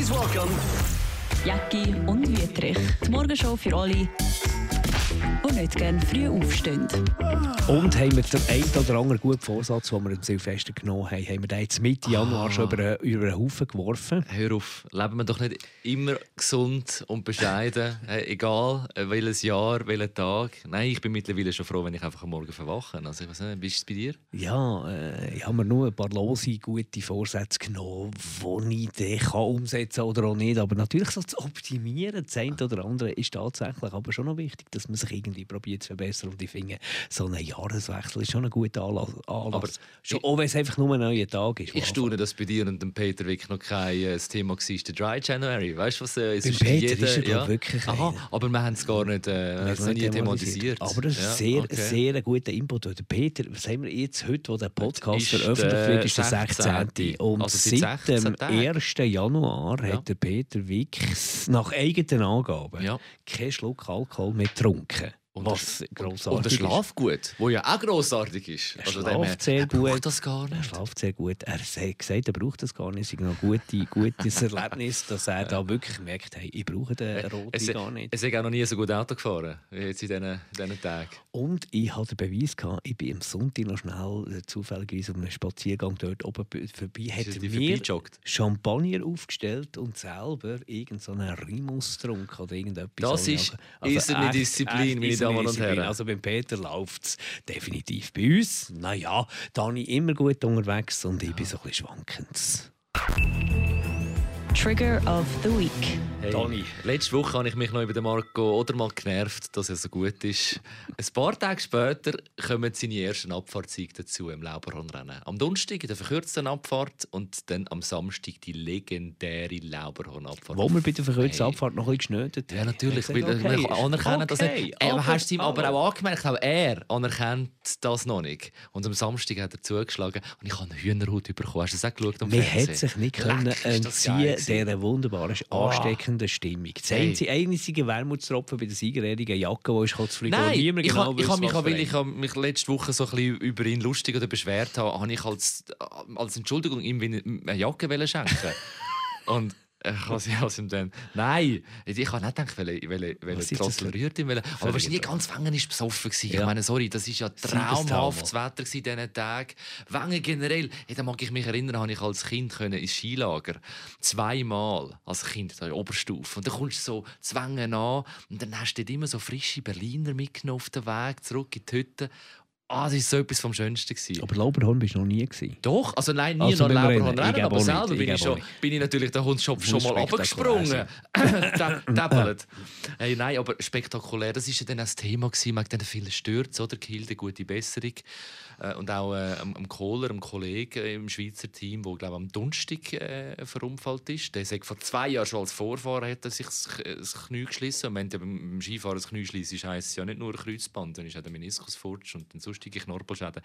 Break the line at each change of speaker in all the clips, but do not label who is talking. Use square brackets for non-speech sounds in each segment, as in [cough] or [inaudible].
Please welcome
Jacki und Wüttrich. Die Morgenshow für alle, die nicht gerne früh aufstehen.
Und haben wir den einen oder anderen guten Vorsatz, den wir im Silvester genommen haben, haben wir den jetzt Mitte Januar schon über, einen- über einen Haufen geworfen.
Hör auf, leben wir doch nicht immer gesund und bescheiden, egal äh, welches Jahr, welcher Tag. Nein, ich bin mittlerweile schon froh, wenn ich einfach am Morgen verwache. Also, ich weiß nicht, wie ist es bei dir?
Ja, äh, ich habe mir nur ein paar lose, gute Vorsätze genommen, die ich dann kann umsetzen oder auch nicht. Aber natürlich so zu optimieren, das eine oder andere ist tatsächlich aber schon noch wichtig, dass man sich irgendwie probiert zu verbessern. Und ich finde, so ein Jahreswechsel ist schon ein guter Anlass.
Aber
schon, auch wenn es einfach nur ein neuer Tag ist.
Ich staune, dass bei dir und dem Peter wirklich noch kein äh, Thema war, der Dry January. Weißt du, was äh, es
Beim
ist?
Peter ist er, ich, wirklich
Aha, aber wir haben es gar nicht, äh,
nicht
thematisiert.
Aber das ist
Ja,
sehr,
okay.
sehr ein guter Input. Der Peter, was haben wir jetzt heute, wo der Podcast
ist
veröffentlicht wird, ist der 16.
16..
Und
Also seit
seit dem
16 Tagen.
1. Januar
Ja.
hat der Peter Wicks nach eigenen Angaben
Ja.
keinen Schluck Alkohol mehr getrunken. sucre.
Und
was
der-
grossartig
Und der Schlaf gut, wo ja auch grossartig ist.
Er
Also
schlaft sehr
er braucht
gut.
das gar
Er
nicht.
schlaft sehr gut. Er hat gesagt, er braucht das gar nicht. Es ist noch ein gute, gutes [laughs] Erlebnis, dass er da wirklich merkt, hey, ich brauche den roten
Es,
gar nicht.
es ist auch noch nie so gut Auto gefahren wie jetzt in diesen, diesen Tagen.
Und ich hatte den Beweis, gehabt, ich bin am Sonntag noch schnell äh, zufälligerweise auf einem Spaziergang dort oben vorbei, hat
Ist er
mir? Champagner aufgestellt und selber irgendeinen Rimus getrunken oder irgendetwas.
Das
Also-
ist
also
eiserne
echt-
Disziplin,
echt
Damen und. Herren.
Also beim Peter läuft es definitiv. Bei uns, naja, da bin ich immer gut unterwegs und ich bin so ein bisschen schwankend.
Trigger of the Week.
Hey,
Dani.
Letzte Woche habe ich mich noch über den Marco Odermann genervt, dass er so gut ist. Ein paar Tage später kommen seine ersten Abfahrtssiege dazu im Lauberhornrennen. Am Donnerstag in der verkürzten Abfahrt und dann am Samstag die legendäre Lauberhornabfahrt.
Wo wir bei der verkürzten
Hey.
Abfahrt noch ein bisschen geschnötet
Ja, natürlich.
haben.
Weil, okay, man kann anerkennen, dass er.
okay,
er hast du ihm aber auch angemerkt, auch er anerkennt das noch nicht. Und am Samstag hat er zugeschlagen und ich habe eine Hühnerhaut bekommen. Hast du das auch geschaut am
Man hat sich nicht
Leck,
können entziehen. Dieser wunderbaren, ansteckenden Stimmung. Das
Hey.
einzige, einzige Wermutstropfen bei der siegerjährigen Jacke, die ist kurz fliegen, wo
Nein, ich,
genau
habe ich, habe mich, weil ich mich letzte Woche so ein bisschen über ihn lustig oder beschwert habe, habe ich als, als Entschuldigung ihm eine Jacke schenken. [laughs] Und ich habe sie [laughs] aus ihm dann. Nein, ich habe nicht gedacht, welche, welche, welche
für-
rührt ihn. Aber wahrscheinlich ganz Wengen ist besoffen.
Ja.
Ich meine, sorry, das ist ja traumhaftes Wetter in diesen Tagen. Wengen generell. Hey, da mag ich mich erinnern, habe ich als Kind können ins Skilager zweimal als Kind da in Oberstufe. Und dann kommst du so zu Wengen an und dann hast du dort immer so frische Berliner mitgenommen auf den Weg zurück in die Hütte. Ah, das war so etwas vom Schönsten. Gewesen.
Aber Lauberhorn bist du noch nie gewesen.
Doch, also nein, nie
Also
noch
beim
Leberhorn
Rennen.
Aber
nicht.
selber bin ich, schon,
nicht.
bin ich natürlich der Hund schon, mal
spektakulär
abgesprungen. [laughs] Täppelt. hey, nein, aber spektakulär, das war ja dann auch das Thema gewesen, wegen diesen vielen Stürzen, oder? Gehilde, gute Besserung. Äh, und auch äh, am, Kohler, am Kollegen im Schweizer Team, der glaube am Donnerstag äh, verunfallt ist. Der sagt, vor zwei Jahren schon als Vorfahrer hat er sich das, das Knie geschlissen. Und wenn du beim Skifahren das Knie schließt, heisst es ja nicht nur Kreuzband, dann ist auch der Meniskus futsch und dann sonstige Knorpelschäden.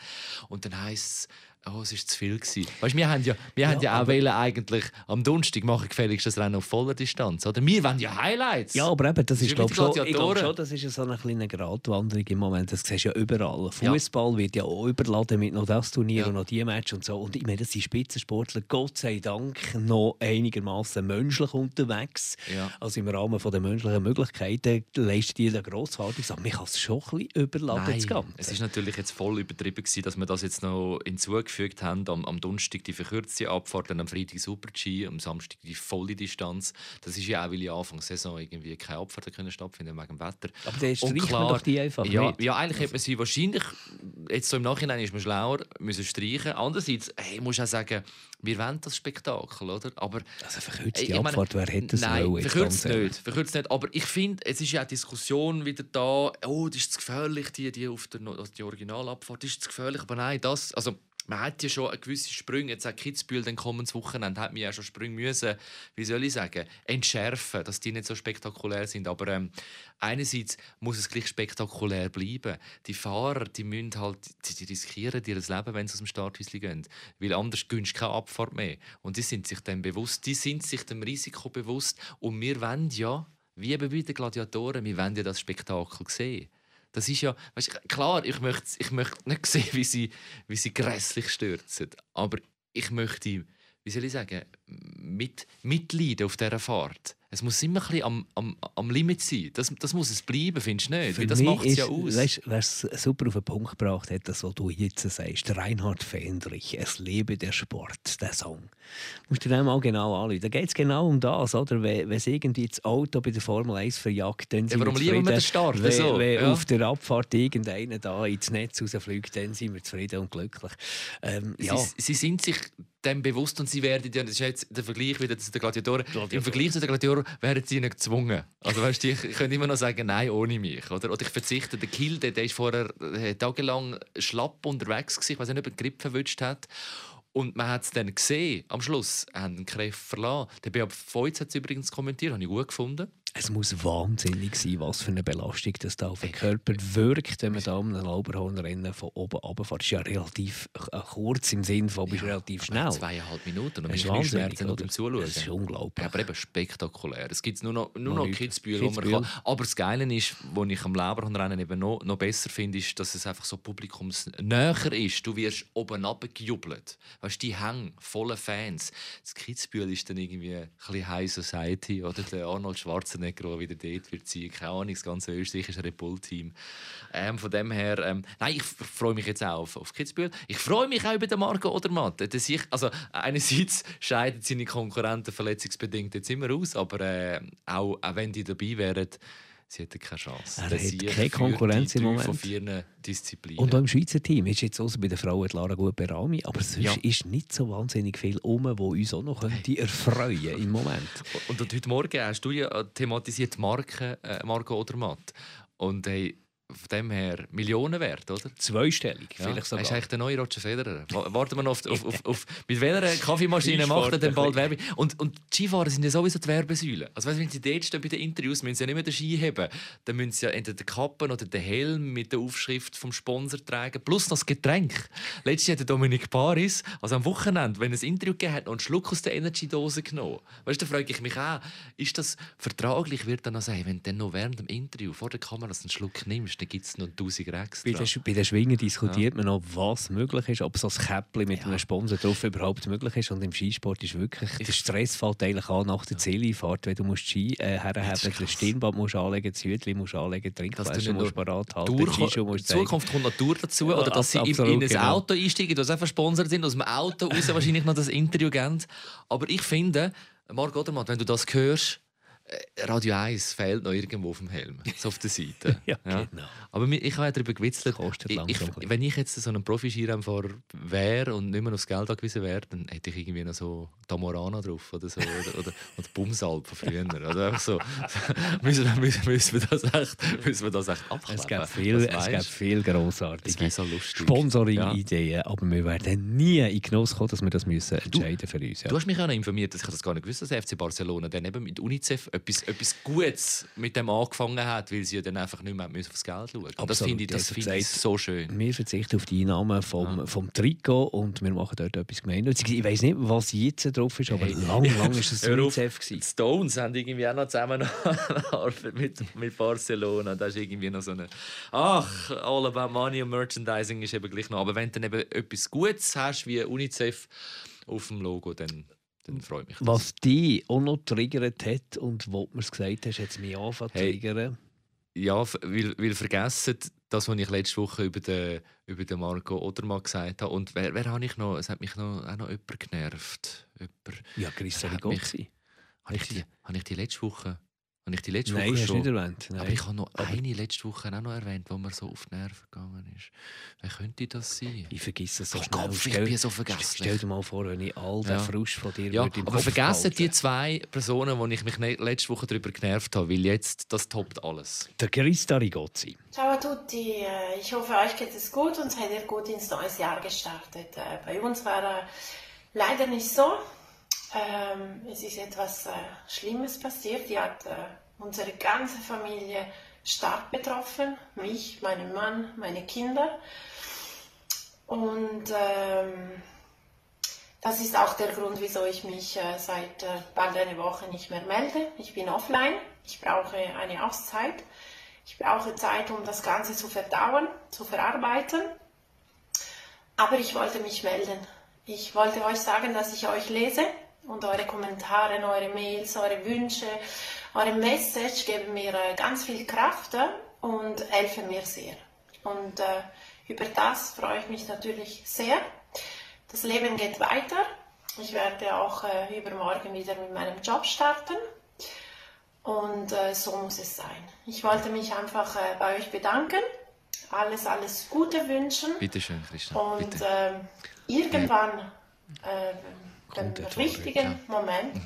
Und dann heisst es, oh, es war zu viel. Gewesen. Weißt, wir haben ja, wir haben ja auch wollen, eigentlich am Donnerstag machen gefälligst das Rennen auf voller Distanz. Oder? Wir wollen ja Highlights.
Ja, aber eben, das
Das
ist, glaube schon, ich glaube
Gladiatoren.
schon, das ist so eine kleine Gratwanderung im Moment. Das siehst du ja überall.
Ja.
Fußball wird ja auch überladen mit noch das Turnier
Ja.
und noch die Match und so. Und ich meine, das sind Spitzensportler, Gott sei Dank, noch einigermaßen menschlich unterwegs.
Ja.
Also im Rahmen der menschlichen Möglichkeiten leisten die da grossartig. Aber man kann es schon ein bisschen überladen,
Nein,
das Ganze.
es ist natürlich jetzt voll übertrieben gewesen, dass wir das jetzt noch hinzugefügt haben. Am, am Donnerstag die verkürzte Abfahrt, dann am Freitag Super-G, am Samstag die volle Distanz. Das ist ja auch, weil ja Anfang der Saison irgendwie keine Abfahrten können stattfinden wegen dem Wetter.
Aber
Und
streicht man doch die einfach
ja,
nicht.
Ja, eigentlich hätte man sie wahrscheinlich, jetzt so im Nachhinein ist man schlauer, müssen streichen. Andererseits, hey, muss auch sagen, wir wollen das Spektakel, oder? Aber
Also verkürzte
meine,
Abfahrt, wer hätte das
Nein,
wollen,
verkürzt nicht, verkürzt nicht. Aber ich finde, es ist ja auch Diskussion wieder da, oh, das ist zu gefährlich, die, die auf der also die Originalabfahrt, das ist zu gefährlich. Aber nein, das, also man hat ja schon gewisse Sprünge, jetzt auch Kitzbühel, dann kommendes Wochenende, hat man ja schon Sprünge müssen, wie soll ich sagen, entschärfen, dass die nicht so spektakulär sind. Aber ähm, einerseits muss es gleich spektakulär bleiben. Die Fahrer, die müssen halt, die, die riskieren ihr Leben, wenn sie aus dem Starthäuschen gehen. Weil anders gönnst keine Abfahrt mehr. Und die sind sich dem bewusst, die sind sich dem Risiko bewusst. Und wir wollen ja, wie bei den Gladiatoren, wir wollen ja das Spektakel sehen. Das ist ja, weißt, klar, ich möchte, ich möchte nicht [laughs] sehen, wie sie, wie sie grässlich stürzen. Aber ich möchte, wie soll ich sagen, mit, mitleiden auf dieser Fahrt. Es muss immer ein bisschen am, am, am Limit sein. Das, das muss es bleiben, findest du nicht?
Für
das macht es ja aus.
Weißt, wer es super auf den Punkt gebracht hat, das, was du jetzt sagst, Reinhard Fendrich, «Es lebe der Sport», der Song. Du musst dir den mal genau anschauen. Da geht es genau um das, oder? Wenn, es irgendwie das Auto bei der Formel 1 verjagt, dann sind
ja, warum
wir zufrieden.
lieben wir den Start?
Wenn,
so?
wenn
ja.
auf der Abfahrt irgendeiner da ins Netz rausfliegt, dann sind wir zufrieden und glücklich. Ähm, ja.
sie, sie sind sich dem bewusst und sie werden das ist jetzt der Vergleich wieder zu den Gladiatoren,
Gladiatoren.
im Vergleich zu den Gladiatoren werden sie nicht gezwungen. Also weißt du, ich könnte immer noch sagen, nein, ohne mich. Oder, oder ich verzichte. Der Kill, der, der ist vorher äh, tagelang schlapp unterwegs gewesen, ich weiß nicht, ob er den Grip verwünscht hat. Und man hat es dann gesehen, am Schluss, haben den Kräfte verlassen. Der Beat Feutz hat es übrigens kommentiert, habe ich gut gefunden.
Es muss wahnsinnig sein, was für eine Belastung das da auf den Körper wirkt, wenn man da um ein Lauberhornrennen von oben runterfährt. Das ist ja relativ äh, kurz im Sinne von, bist relativ schnell.
Zweieinhalb Minuten und
ist
Schmerzen
oder?
Zuschauen.
Das ist unglaublich.
Aber eben spektakulär. Es gibt nur noch, nur
Noch.
Kitzbühel, wo man kann. Aber das Geile ist, was ich am Leberhornrennen eben noch, noch besser finde, ist, dass es einfach so publikumsnäher ist. Du wirst oben runtergejubelt. Weißt du, die hängen voller Fans. Das Kitzbühel ist dann irgendwie ein bisschen High Society. Oder der Arnold Schwarzenegger, der wieder dort wird ziehen. Keine Ahnung, das ganze österreichische Red Bull-Team. Ähm, von dem her, ähm, nein, ich freue mich jetzt auch auf, auf Kitzbühel. Ich freue mich auch über den Marco Odermatt. Der sich, also einerseits scheiden seine Konkurrenten verletzungsbedingt jetzt immer aus, aber äh, auch, auch wenn die dabei wären, sie hätten keine Chance.
Er
Der
hat keine Konkurrenz
die
im Moment. Und auch im Schweizer Team ist jetzt außer bei den Frauen die Lara gut Berami, aber sonst
Ja.
ist nicht so wahnsinnig viel um, wo uns auch noch könnte erfreuen im Moment. [laughs]
Und, und heute Morgen hast du ja thematisiert die Marke äh, Marco Odermatt. Und hey, von dem her Millionen wert, oder?
Zweistellig,
Ja.
vielleicht
Er ist
sogar.
eigentlich der neue Roger Federer. Wa- Warten wir noch auf, auf, auf, auf [laughs] mit welcher Kaffeemaschine macht er denn bald Werbung? Und, und die Skifahrer sind ja sowieso die Werbesäule. Also weißt, wenn sie dort stehen bei den Interviews, müssen sie ja nicht mehr den Ski haben. Dann müssen sie ja entweder den Kappen oder den Helm mit der Aufschrift vom Sponsor tragen. Plus noch das Getränk. Letztes Jahr hat Dominik Paris, also am Wochenende, wenn er ein Interview gegeben hat, noch einen Schluck aus der Energy-Dose genommen. Weißt du, da frage ich mich auch, ist das vertraglich, wird er noch sagen, wenn du dann noch während dem Interview vor der Kamera einen Schluck nimmst, dann gibt es noch 1000 extra.
Bei den, bei den Schwingen diskutiert man noch, was möglich ist, ob so ein Käppchen mit einem Sponsor drauf überhaupt möglich ist. Und im Skisport ist wirklich, der Stress fällt eigentlich an nach der Zieleinfahrt, wenn du musst Ski äh, herhaben das Stirnband musst anlegen, das Hütchen musst anlegen,
du
Trinkflasche musst
nur
parat halten,
Tour,
die Skischuhe musst
in. Zukunft kommt noch Tour dazu,
Ja,
oder dass sie in, in ein
genau.
Auto einsteigen, das auch versponsert sind, aus dem Auto raus wahrscheinlich noch das Interview geben. Aber ich finde, Marc Odermatt, wenn du das hörst, Radio 1 fehlt noch irgendwo auf dem Helm, so auf der Seite. [laughs]
Ja, genau.
Aber ich habe ja darüber gewitzelt,
Kostet
ich, ich, wenn ich jetzt so ein Profi-Skirennfahrer wäre und nicht mehr aufs Geld angewiesen wäre, dann hätte ich irgendwie noch so Tamorana drauf oder so, oder, oder, oder Bumsalb von früher. Oder einfach so. [laughs] müssen, wir- müssen, müssen, wir das echt, müssen wir das echt abkleben?
Es gibt viel, es gibt
du?
viel grossartige
so.
Sponsoring-Ideen, aber wir werden nie in Genuss kommen, dass wir das müssen entscheiden für uns. Ja.
Du hast mich auch noch informiert, dass ich das gar nicht gewusst dass der FC Barcelona dann eben mit UNICEF etwas, etwas Gutes mit dem angefangen hat, weil sie ja dann einfach nicht mehr müssen aufs Geld schauen Und Das finde ich, das
ja,
finde ich
gesagt.
so schön.
Wir verzichten auf die Einnahmen vom, vom Trikot und wir machen dort etwas gemeinnütziges. Ich weiß nicht, was jetzt drauf ist, aber
Hey.
lang, [laughs] lang ist
auf.
UNICEF.
Die. Stones haben irgendwie auch noch zusammen [laughs] mit, mit Barcelona. Das ist irgendwie noch so eine. Ach, all about money und Merchandising ist eben gleich noch. Aber wenn du dann eben etwas Gutes hast, wie UNICEF auf dem Logo, dann, dann freut mich das.
Was dich auch noch triggert hat und wo du mir es gesagt hast, hat es mich angefangen zu
Hey.
triggern.
Ja, weil, weil vergessen, das, was ich letzte Woche über den, über den Marco Odermatt gesagt habe. Und wer, wer habe ich noch? Es hat mich noch, auch noch jemand genervt. Jemand,
Ja,
mich-
Gotzi.
habe, ich die, habe ich die letzte Woche? Habe ich die letzte
Nein,
Woche
hast du
schon?
nicht erwähnt. Nein.
Aber ich habe noch
Aber-
eine letzte Woche auch noch erwähnt, wo mir so auf die Nerven gegangen ist. Wer könnte das sein?
Ich vergesse es so
Oh
schnell.
Gott, ich
Stell-
bin so
Stell
vergesslich.
dir mal vor, wenn ich all den
Ja.
Frust von dir
Ja,
würde im
aber
Kopf
vergessen die zwei Personen, die ich mich ne letzte Woche darüber genervt habe, weil jetzt, das toppt alles.
Der Christa Rigozzi.
Ciao a tutti, äh, ich hoffe, euch geht es gut und seid ihr gut ins neue Jahr gestartet. Äh, Bei uns war leider nicht so. Ähm, Es ist etwas äh, Schlimmes passiert. Die hat äh, unsere ganze Familie stark betroffen. Mich, meinen Mann, meine Kinder. Und ähm, das ist auch der Grund, wieso ich mich äh, seit äh, bald einer Woche nicht mehr melde. Ich bin offline. Ich brauche eine Auszeit. Ich brauche Zeit, um das Ganze zu verdauen, zu verarbeiten. Aber ich wollte mich melden. Ich wollte euch sagen, dass ich euch lese. Und eure Kommentare, eure Mails, eure Wünsche, eure Message geben mir äh, ganz viel Kraft äh, und helfen mir sehr. Und äh, über das freue ich mich natürlich sehr. Das Leben geht weiter. Ich werde auch äh, übermorgen wieder mit meinem Job starten. Und äh, so muss es sein. Ich wollte mich einfach äh, bei euch bedanken, alles, alles Gute wünschen.
Bitte schön, Christian.
Und irgendwann,
der
richtigen
ja.
Moment,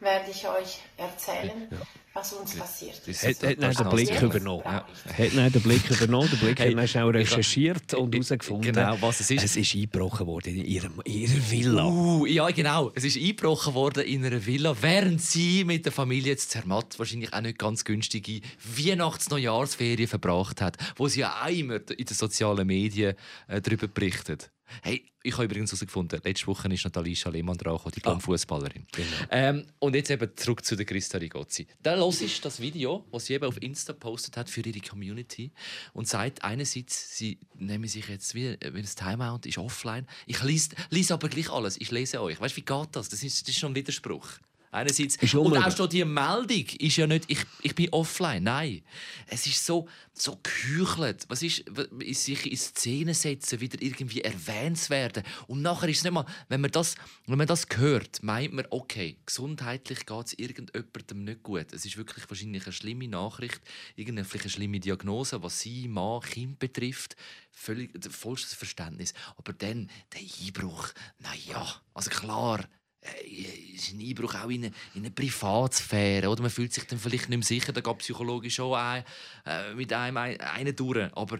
werde ich euch erzählen, was uns passiert ist.
Hat, hat den
ist
Blick übernommen.
brauche
Hat den Blick übernommen. Der Blick
Hey,
hat schnell
ich-
recherchiert und herausgefunden,
genau, was es ist.
Es ist eingebrochen worden in ihrem, ihrer Villa.
Uh, ja, genau. Es ist eingebrochen worden in einer Villa, während sie mit der Familie jetzt Zermatt wahrscheinlich auch nicht ganz günstige Weihnachts-Neujahrsferien verbracht hat, wo sie ja auch immer in den sozialen Medien äh, darüber berichtet. Hey, ich habe übrigens herausgefunden, letzte Woche ist Nathalie Lehmann dran, die Diplom-Fußballerin. Ähm, und jetzt eben zurück zu der Christa Rigozzi. Da los ist das Video, das sie eben auf Insta postet hat für ihre Community und sagt einerseits, sie nehmen sich jetzt wie, wie das Timeout ist offline. Ich lese, lese aber gleich alles. Ich lese euch. Weißt du, wie geht das? Das ist, das ist schon ein Widerspruch. Einerseits.
Ist
und auch schon die Meldung ist ja nicht, ich, ich bin offline. Nein. Es ist so, so geheuchelt. Was ist, sich in Szene setzen, wieder irgendwie erwähnt zu werden. Und nachher ist es nicht mal, wenn man das, wenn man das hört, meint man, okay, gesundheitlich geht es irgendjemandem nicht gut. Es ist wirklich wahrscheinlich eine schlimme Nachricht, irgendeine vielleicht eine schlimme Diagnose, was sie, Mann, Kind betrifft. Völlig vollstes Verständnis. Aber dann der Einbruch, naja, also klar, ist ein Einbruch auch in eine, in eine Privatsphäre. Oder? Man fühlt sich dann vielleicht nicht mehr sicher, da geht psychologisch schon ein, äh, mit einem ein, einen durch. Aber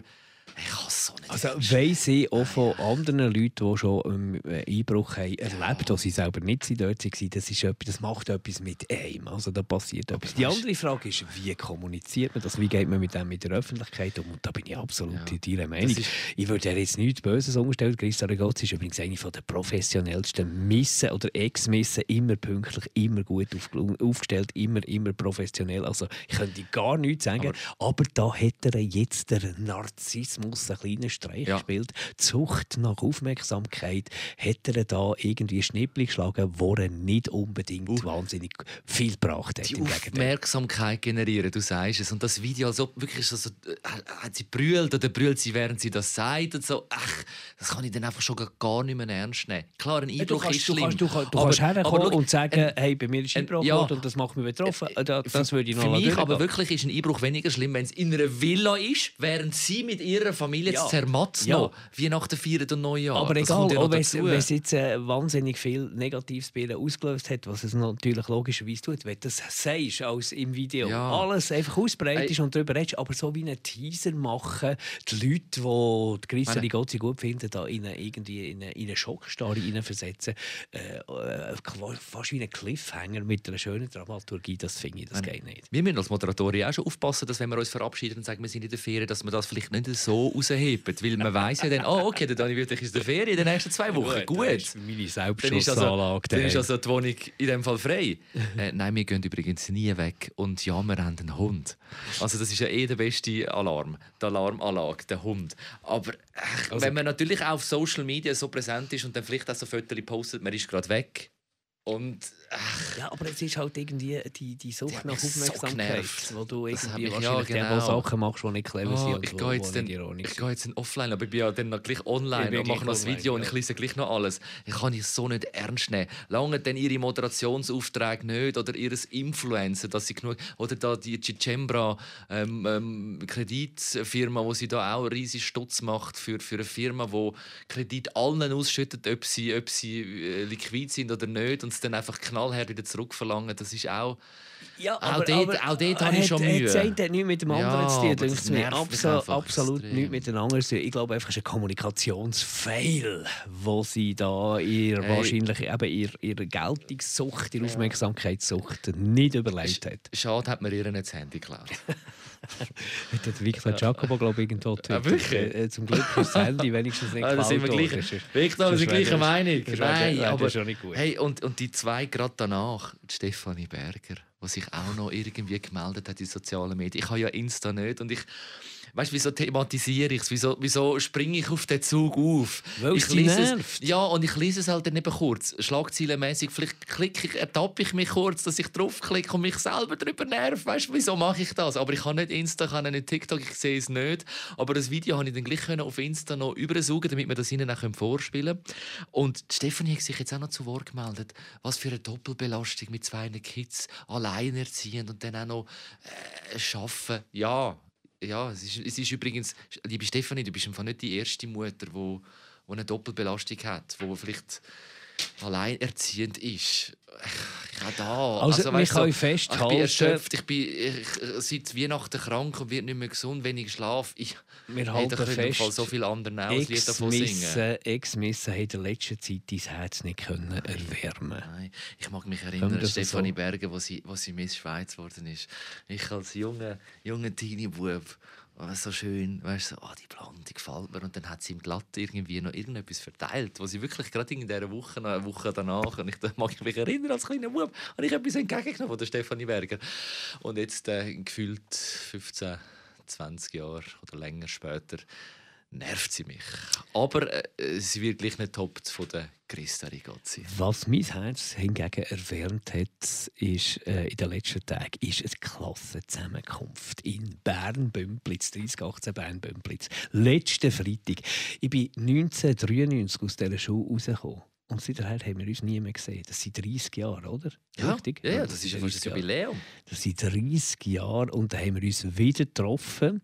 ich kann es so nicht
Also weiss ich auch von anderen Leuten, die schon einen Einbruch haben erlebt haben, die selber nicht dort waren, das, ist etwas, das macht etwas mit einem. Also da passiert etwas. Die andere Frage ist, wie kommuniziert man das? Wie geht man mit dem mit der Öffentlichkeit um? Und da bin ich absolut
Ja.
in deiner Meinung. Ich würde ihr jetzt nichts Böses unterstellen. Christa Regozzi ist übrigens eine der professionellsten Missen oder Ex-Missen. Immer pünktlich, immer gut auf, aufgestellt, immer, immer professionell. Also ich könnte gar nichts sagen. Aber, da hat er jetzt der Narzissmus einen kleinen Streich
Ja.
gespielt. Die Sucht nach Aufmerksamkeit hat er da irgendwie Schnippel geschlagen, wo er nicht unbedingt wahnsinnig viel gebracht hat.
die. Aufmerksamkeit generieren, du sagst es. Und das Video, also wirklich so, so, äh, hat sie brüllt oder brüllt sie, während sie das sagt und so. Ach, das kann ich dann einfach schon gar nicht mehr ernst nehmen. Klar, ein
Ja,
Einbruch
du kannst,
ist
du
schlimm.
kannst, du kannst, du
aber-
kannst herkommen
aber
und sagen,
ein-
hey, bei mir ist
ein-
Einbruch
ja.
geworden und das macht mich betroffen. Äh, da- das würde ich noch
Für mich aber wirklich ist ein Einbruch weniger schlimm, wenn es in einer Villa ist, während sie mit ihrer Familie
Ja.
ja. zermatzt
Ja.
Weihnachten feiern und Neujahr.
Aber egal,
ja
wenn es jetzt äh, wahnsinnig viel negatives bei ihr ausgelöst hat, was es natürlich logischerweise tut, wenn du das sagst als im Video,
Ja.
alles einfach ausbreitest und darüber redest, aber so wie einen Teaser machen, die Leute, die die Christa
Meine-
Rigozzi gut finden, da in eine, irgendwie in eine, in eine Schockstarre hineinversetzen, äh, äh, fast wie einen Cliffhanger mit einer schönen Dramaturgie, das finde ich, das geht nicht.
Wir müssen als Moderatorin auch schon aufpassen, dass wenn wir uns verabschieden und sagen, wir sind in der Ferien, dass wir das vielleicht nicht so rausheben. Weil man weiß ja dann, oh, okay, der Dani Wüthrich ist in der Ferien in den nächsten zwei Wochen. Gut.
Das ist meine
Dann ist, also,
Selbstschussanlage.
dann ist
daheim.
also die Wohnung in dem Fall frei. [laughs] äh, nein, wir gehen übrigens nie weg. Und ja, wir haben einen Hund. Also das ist ja eh der beste Alarm. Die Alarmanlage, der Hund. Aber ach,
Also-
wenn man natürlich auch auf Social Media so präsent ist und dann vielleicht auch so Fotos postet, man ist gerade weg. Und ach,
Ja, aber es ist halt irgendwie die, die Sucht
hat
nach
so
Aufmerksamkeit,
genervt.
wo du irgendwie
mich- ja,
wahrscheinlich
genau.
Sachen machst, die nicht clever sind
Oh,
und
ich gehe jetzt, dann, ich gehe jetzt dann offline, aber ich bin ja dann noch gleich online und mache noch das Video und
ja.
ich lese gleich noch alles. Ich kann es so nicht ernst nehmen. Lange dann ihre Moderationsaufträge nicht oder ihre Influencer, dass sie genug oder da die Cicembra ähm, ähm, Kreditfirma, wo sie da auch riesig Stutz macht für, für eine Firma, wo Kredit allen ausschüttet, ob sie, ob sie äh, liquid sind oder nicht und es dann einfach knallhart wieder zurückverlangen. Das ist auch
Ja,
Auch dort- auch dort habe ich schon Mühe.
Das eine hat nichts mit dem anderen
Ja,
zu tun,
aber
ich mir.
mich
Absolut,
extrem.
nichts miteinander zu tun. Ich glaube einfach, es ist ein Kommunikationsfail, wo sie da ihr
Hey.
wahrscheinlich eben ihr, ihre Geltungssucht, ihre Aufmerksamkeitssucht nicht überlegt hat.
schade, hat man ihr nicht das Handy geklaut. [laughs] [laughs]
Der Victor Giacomo, glaube ich, irgendwo
Ah, wirklich?
Äh, zum Glück ist das Handy wenigstens nicht
Ah, da sind wir gleich. Victor, wir sind gleicher Meinung. Nein, aber
schon nicht gut.
hey, und, und die zwei gerade danach, Stefanie Berger, die sich auch noch irgendwie gemeldet hat in sozialen Medien. Ich habe ja Insta nicht und ich weißt, wieso thematisiere ich es? Wieso, wieso springe ich auf den Zug auf?
Weil
ich lese
nervt.
es, ja, und ich lese es halt dann eben kurz. Schlagzeilenmäßig, vielleicht klicke ich, ertappe ich mich kurz, dass ich draufklicke und mich selber darüber nerv. Weißt, wieso mache ich das? Aber ich habe nicht Insta, ich habe nicht TikTok, ich sehe es nicht. Aber das Video habe ich dann gleich auf Insta noch übersaugen, damit wir das ihnen auch vorspielen können. Und Stefanie hat sich jetzt auch noch zu Wort gemeldet. Was für eine Doppelbelastung mit zwei Kids, alleinerziehend und dann auch noch äh, arbeiten. Ja, ja es, ist, es ist übrigens, liebe Stefanie, du bist einfach nicht die erste Mutter, die wo, wo eine Doppelbelastung hat, wo vielleicht alleinerziehend ist. Ich, auch da.
Also, wir
weißt du,
können
Ich
festhalten-
bin erschöpft, ich bin ich, seit Weihnachten krank und werde nicht mehr gesund, wenig Schlaf. Ich,
Wir
hey,
halten
können
fest,
Fall so viele andere auch ein Lied davon singen.
Ex-Missen haben in der letzten Zeit dein Herz nicht können erwärmen
Nein, ich mag mich
Können
erinnern an Stefanie
so?
Berger, wo sie, wo sie Miss Schweiz geworden ist. Ich als junger, junger Teenie-Bub, oh, so schön, weißt du, so, oh, die Blonde gefällt mir. Und dann hat sie im Glatt irgendwie noch irgendetwas verteilt, wo sie wirklich gerade in dieser Woche, eine Woche danach, und ich da mag ich mich erinnern, als kleiner Bub, habe ich etwas entgegengenommen von der Stefanie Berger. Und jetzt, äh, gefühlt 15, 20 Jahre oder länger später, nervt sie mich. Aber äh, sie wird gleich nicht toppt von der Christa Rigozzi.
Was mein Herz hingegen erwärmt hat, ist, äh, in den letzten Tagen, ist eine Klassenzusammenkunft in Bern-Bümplitz, 3018 Bern-Bümplitz. Letzten Freitag. Ich bin 1993 aus dieser Schule rausgekommen. Und seither haben wir uns nie mehr gesehen. Das sind 30 Jahre, oder?
Ja,
Richtig?
ja, ja, das ist ja fast
30
ein
Jahre.
Jubiläum.
Das sind 30 Jahre und da haben wir uns wieder getroffen.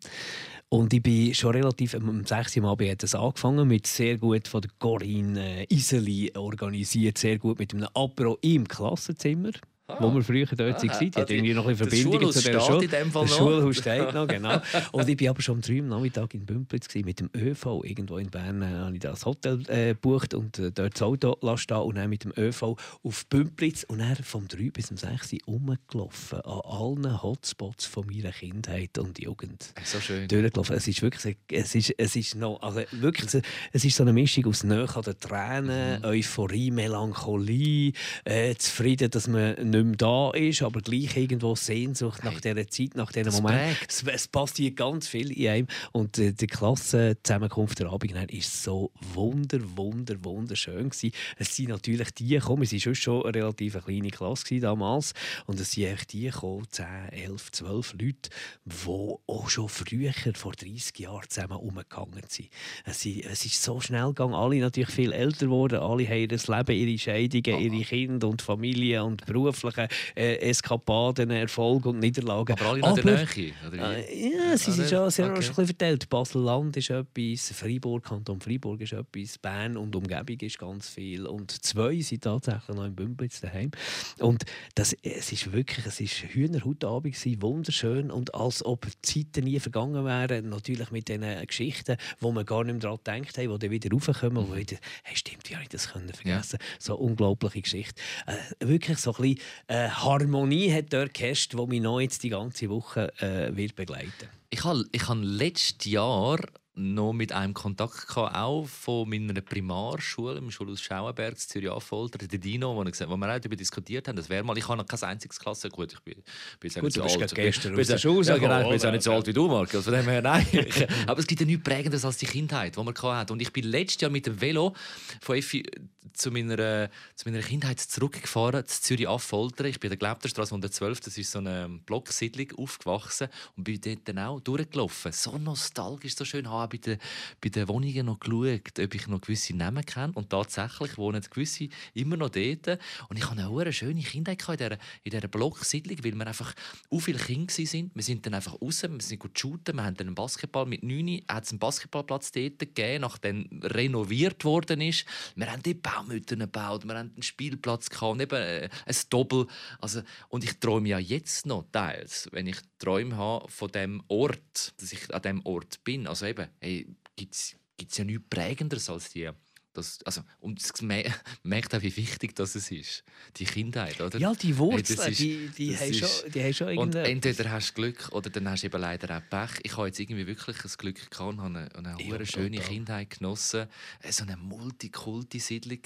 Und ich bin schon relativ, am 6. Mal hat es angefangen mit sehr gut von der Corinne äh, Iseli organisiert, sehr gut mit einem Apero im Klassenzimmer. Wo wir früher dort
Ah,
waren. Die
ah, die-
irgendwie noch ein Verbindung zu dieser
steht
Schule. Das
noch.
Schulhaus steht noch, genau. [laughs] Und ich bin aber schon am 3 am Nachmittag in Bümplitz mit dem ÖV. Irgendwo in Bern äh, habe ich das Hotel äh, gebucht und äh, dort das Auto lassen und dann mit dem ÖV auf Bümplitz und dann vom 3 bis zum 6 rumgelaufen an allen Hotspots von meiner Kindheit und Jugend
So schön.
durchgelaufen. Es ist wirklich, es ist, es ist noch, also wirklich, es ist so eine Mischung aus Nähe an den Tränen,
Mhm.
Euphorie, Melancholie, äh, zufrieden, dass man nicht mehr da ist, aber gleich irgendwo Sehnsucht nach dieser Zeit, nach diesem
das
Moment. Es, es passiert ganz viel in einem. Und äh, die Klassenzusammenkunft der Abend ist so wunder, wunder, wunderschön gewesen. Es sind natürlich die gekommen, es war schon eine relativ kleine Klasse damals. Und es sind echt die gekommen, 10, 11, 12 Leute, die auch schon früher, vor 30 Jahren zusammen umgegangen sind. Es, es ist so schnell gegangen, alle natürlich viel älter geworden, alle haben ihr Leben, ihre Scheidungen, ihre Kinder und Familie und berufliche äh, Eskapaden, Erfolge und Niederlagen.
Aber alle noch in der Nähe. Oder?
Äh, Ja, sie sind
Ah,
schon sehr
okay.
schon ein bisschen verteilt. Basel-Land ist etwas, Freiburg, Kanton Freiburg ist etwas, Bern und Umgebung ist ganz viel. Und zwei sind tatsächlich noch in Bümplitz daheim. Und das, es ist wirklich, es ist Hühnerhautabend gewesen, wunderschön und als ob die Zeiten nie vergangen wären. Natürlich mit diesen Geschichten, wo man gar nicht mehr daran gedacht haben, die dann wieder raufkommen, wo wieder, hey, stimmt, wie habe ich das können vergessen? So unglaubliche Geschichte. Äh, wirklich so ein bisschen äh, Harmonie hat dort geherrscht, die mich noch jetzt die ganze Woche äh, wird begleiten.
Ich habe ich hab letztes Jahr noch mit einem Kontakt gehabt, auch von meiner Primarschule im Schulhaus Schauenberg, Zürich-Affolter, der Dino, wo, gesagt, wo wir auch darüber diskutiert haben. Das wäre mal, ich habe noch keine einzige Klasse. Gut, ich bin, bin jetzt
Gut,
nicht so alt.
gerade gestern
bin
aus der Schule
ja, genau, ich bin jetzt auch nicht so alt wie du, Markus. Von dem her, nein. [laughs] Aber es gibt ja nichts Prägendes als die Kindheit, die man hatte. Und ich bin letztes Jahr mit dem Velo von Effi zu meiner, zu meiner Kindheit zurückgefahren, zu Zürich-Affolter. Ich bin in der Glaubterstraße 112, das ist so eine Blocksiedlung, aufgewachsen und bin dort dann auch durchgelaufen. So nostalgisch, so schön. Auch bei den, bei den Wohnungen noch geschaut, ob ich noch gewisse Namen kenne. Und tatsächlich wohnen gewisse immer noch dort. Und ich hatte eine schöne Kindheit in dieser, in dieser Blocksiedlung, weil wir einfach so viele Kinder waren. Wir sind dann einfach raus, wir sind gut shooten, wir haben dann einen Basketball mit 9, hat es einen Basketballplatz dort gegeben, nachdem renoviert worden ist. Wir haben dort Baumhütten gebaut, wir haben einen Spielplatz gehabt, eben äh, ein Doppel. Also, und ich träume ja jetzt noch teils, wenn ich Träume habe von dem Ort, dass ich an dem Ort bin. Also eben, hey, gibt es ja nichts Prägenderes als die. Das, also, und me- [laughs] merkt auch, wie wichtig das ist. Die Kindheit, oder?
Ja, die
Hey,
Wurzeln,
das ist-
die, die, haben schon, die haben schon
Und
irgendeine...
entweder hast du Glück oder dann hast du eben leider auch Pech. Ich habe jetzt irgendwie wirklich das Glück gehabt und habe eine, eine
Ja,
schöne
total.
Kindheit genossen. Äh, So eine Multikulti-Siedlung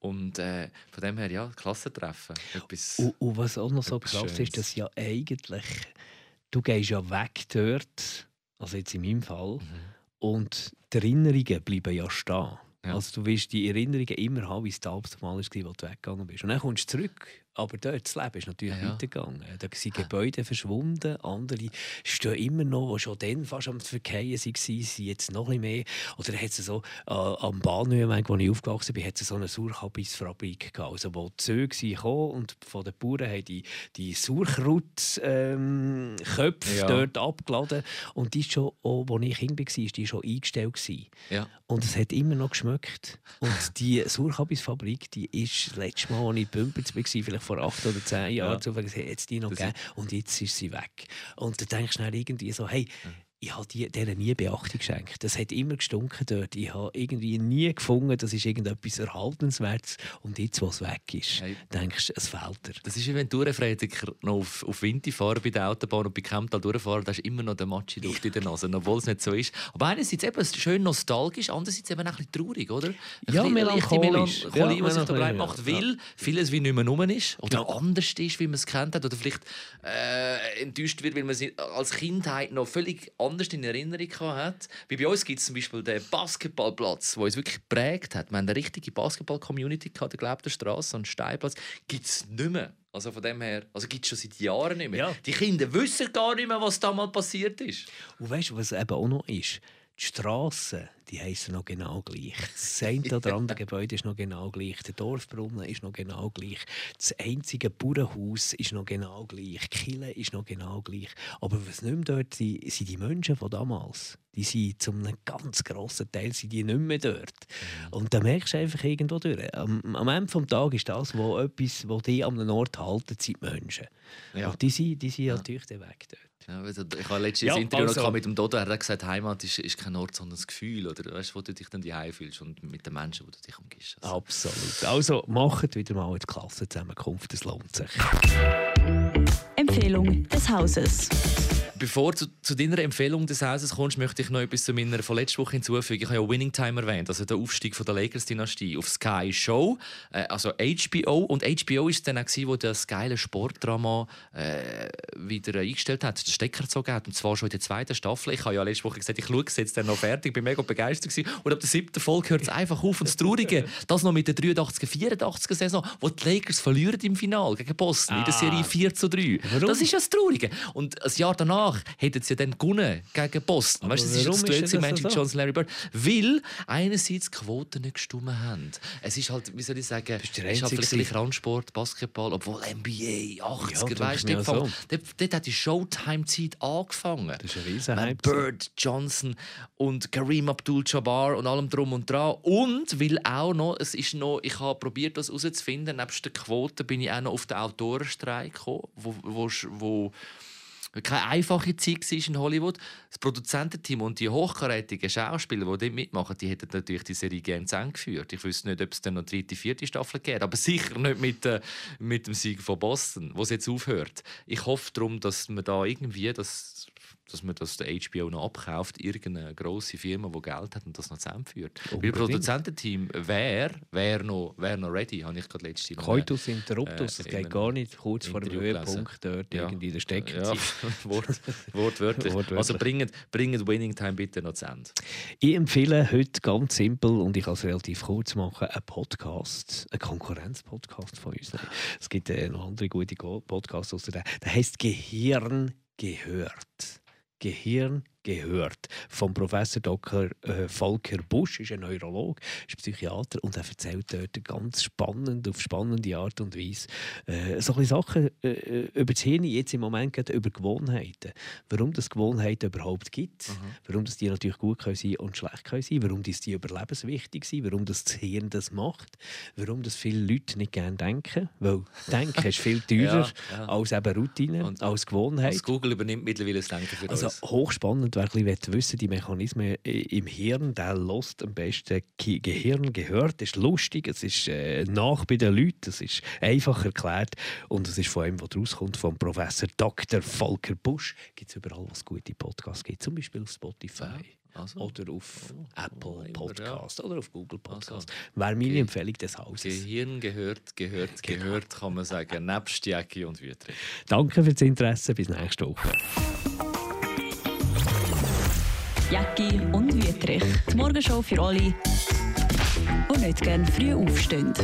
und äh, von dem her ja Klassentreffen. Etwas.
Und, und was auch noch so krass ist, dass ja eigentlich, du gehst ja weg dort also jetzt in meinem Fall, und die Erinnerungen bleiben ja stehen.
Ja.
Also du wirst die Erinnerungen immer haben, wie es damals war, als du weggegangen bist. Und dann kommst du zurück. Aber dort, das Leben ist natürlich
Ja,
weitergegangen. Da sind Gebäude verschwunden, andere stehen immer noch, die schon dann fast am Verkehren waren, sind jetzt noch ein mehr. Oder hat es so, äh, am Bahnhöhenweg, wo ich aufgewachsen bin, hat es so eine Sauerkabisfabrik gehabt, also wo die Züge gekommen und von den Bauern haben die, die Sauerkrautköpfe ähm,
Ja.
dort abgeladen. Und die ist schon, auch, als ich Kind war, ist die schon eingestellt. Gewesen.
Ja.
Und es hat immer noch geschmeckt. Und die Sauerkabisfabrik, die ist das letzte Mal, als ich in Pümpitz war, vielleicht vor acht oder zehn Jahren,
Ja.
zufällig hat es die noch gegeben. Und jetzt ist sie weg. Und dann denkst du dann irgendwie so, hey, ich habe die, denen nie Beachtung geschenkt. Das hat immer gestunken dort. Ich habe irgendwie nie gefunden, das ist irgendetwas Erhaltenswertes. Und jetzt, wo es weg ist,
Hey.
denkst du, es fehlt dir.
Das ist wie wenn Tourenfreitiker noch auf, auf Winter fahren bei der Autobahn und bei Kemptal durchfahren, da ist immer noch der Matsch in der Luft in der Nase, obwohl es nicht so ist. Aber einerseits eben schön nostalgisch, andererseits eben auch ein bisschen traurig, oder? Ein
Ja, melancholisch.
Melancholie,
Ja,
was sich da breit macht,
ja.
weil vieles wie nicht mehr rum ist oder
Ja.
anders ist, wie man es kennt hat oder vielleicht äh, enttäuscht wird, weil man sie als Kindheit noch völlig anders in Erinnerung hat. Wie bei uns gibt es zum Beispiel den Basketballplatz, der uns wirklich geprägt hat. Wir haben eine richtige Basketball-Community gehabt, der Straße, einen Steinplatz. Gibt es nicht mehr. Also von dem her, also gibt es schon seit Jahren nicht mehr.
Ja.
Die Kinder wissen gar nicht mehr, was da mal passiert ist.
Und weißt du, was eben auch noch ist? Die Strassen, die heißen noch genau gleich. Das eine oder [laughs] andere Gebäude ist noch genau gleich. Der Dorfbrunnen ist noch genau gleich. Das einzige Bauernhaus ist noch genau gleich. Die Kille ist noch genau gleich. Aber was nicht mehr dort sind, sind die Menschen von damals. Die sind zu einem ganz grossen Teil sind die nicht mehr dort. Und da merkst du einfach irgendwo durch. Am, am Ende des Tages ist das, wo etwas, wo die an einem Ort halten, sind die Menschen.
Ja.
Und die sind, die sind natürlich dann weg dort.
Ja, also ich habe letztes
Ja,
Interview noch
also-
mit dem Dodo. Er hat gesagt, Heimat ist, ist kein Ort, sondern ein Gefühl. Oder weißt, du, wo du dich dann daheim fühlst und mit den Menschen, wo du dich umgibst. Also,
Absolut. Also macht wieder mal eine Klassenzusammenkunft, das lohnt sich.
Empfehlung des Hauses.
Bevor du zu deiner Empfehlung des Hauses kommst, möchte ich noch etwas zu meiner von letzter Woche hinzufügen. Ich habe ja Winning Time erwähnt, also der Aufstieg von der Lakers-Dynastie auf Sky Show, äh, also HBO. Und HBO ist dann auch, gewesen, wo das geile Sportdrama äh, wieder eingestellt hat, den Stecker gezogen hat. Und zwar schon in der zweiten Staffel. Ich habe ja letzte Woche gesagt, ich schaue es jetzt dann noch fertig, bin mega begeistert gewesen. Und ab der siebten Folge hört es einfach auf. Und das Traurige, [laughs] das noch mit der 83er, 84er Saison, wo die Lakers verlieren im Finale gegen Boston in der
Ah.
Serie 4 zu 3.
Warum?
Das ist ja das Traurige. Und ein Jahr danach hätten sie dann gewonnen gegen Boston.
Aber
Weißt du, das ist das Duell zwischen Magic
so?
Johnson und Larry Bird. Weil einerseits die Quoten nicht gestimmt haben. Es ist halt, wie soll ich sagen, es ist halt vielleicht Randsport, Basketball, obwohl NBA, 80er,
denke
weißt du,
so.
dort, dort hat die Showtime-Zeit angefangen.
Das ist ein riesen.
Bird, Johnson und Kareem Abdul-Jabbar und allem drum und dran. Und weil auch noch, es ist noch, ich habe probiert, das herauszufinden, nebst der Quote bin ich auch noch auf den Autorenstreik gekommen, wo, wo, wo keine einfache Zeit war in Hollywood. Das Produzententeam und die hochkarätigen Schauspieler, die dort mitmachen, die hätten natürlich die Serie gerne zu Ende geführt. Ich wüsste nicht, ob es dann noch eine dritte, vierte Staffel gibt, aber sicher nicht mit, äh, mit dem Sieg von Boston, wo es jetzt aufhört. Ich hoffe darum, dass man da irgendwie das dass man das der HBO noch abkauft, irgendeine grosse Firma, die Geld hat und das noch zusammenführt. Weil
Unbedingt.
das Produzententeam wäre wär noch, wär noch ready, habe ich gerade letztes Jahr
Coitus interruptus,
äh,
das
in
geht gar nicht. Kurz vor dem. Höhepunkt dort
Ja.
irgendwie der Stecker
Ja. [laughs] Wort, wortwörtlich.
Wortwörtlich.
Also bringt, bringt Winning Time bitte noch zu Ende.
Ich empfehle heute ganz simpel und ich kann es relativ kurz machen, einen Podcast, einen Konkurrenzpodcast von uns. Es gibt äh, noch andere gute Podcasts außer der. Der heißt Gehirn gehört. Gehirn gehört. Vom Professor Dr. Äh, Volker Busch, ist ein Neurolog, ist Psychiater und er erzählt dort ganz spannend, auf spannende Art und Weise, äh, so ein bisschen Sachen äh, über das Hirn, jetzt im Moment gerade über Gewohnheiten. Warum das Gewohnheiten überhaupt gibt, warum das die natürlich gut können sein und schlecht können sein, warum das die überlebenswichtig sind, warum das, das Hirn das macht, warum das viele Leute nicht gerne denken, weil Denken ist viel [laughs] teurer
Ja, ja.
als eben Routine,
Und-
als Gewohnheit.
Also Google übernimmt mittlerweile das Denken für
Also
uns.
hochspannend, wer ein bisschen wissen die Mechanismen im Hirn, der lässt am besten Ge Gehirn gehört. Es ist lustig, es ist äh, nach bei den Leuten, es ist einfach erklärt und es ist von einem, der rauskommt, vom Professor Dr. Volker Busch. Gibt es überall, was gute Podcasts gibt, zum Beispiel auf Spotify.
Also,
Oder auf
oh,
Apple Podcast oder auf Google Podcast.
Also,
Wäre meine Empfehlung des Hauses.
Gehirn gehört, gehört,
Genau.
gehört, kann man sagen. Nebst Jackie und Wüthrich.
Danke fürs Interesse, bis nächste Woche.
Jäcki und Wüterich. Die Morgenshow für alle, die nicht gerne früh aufstehen.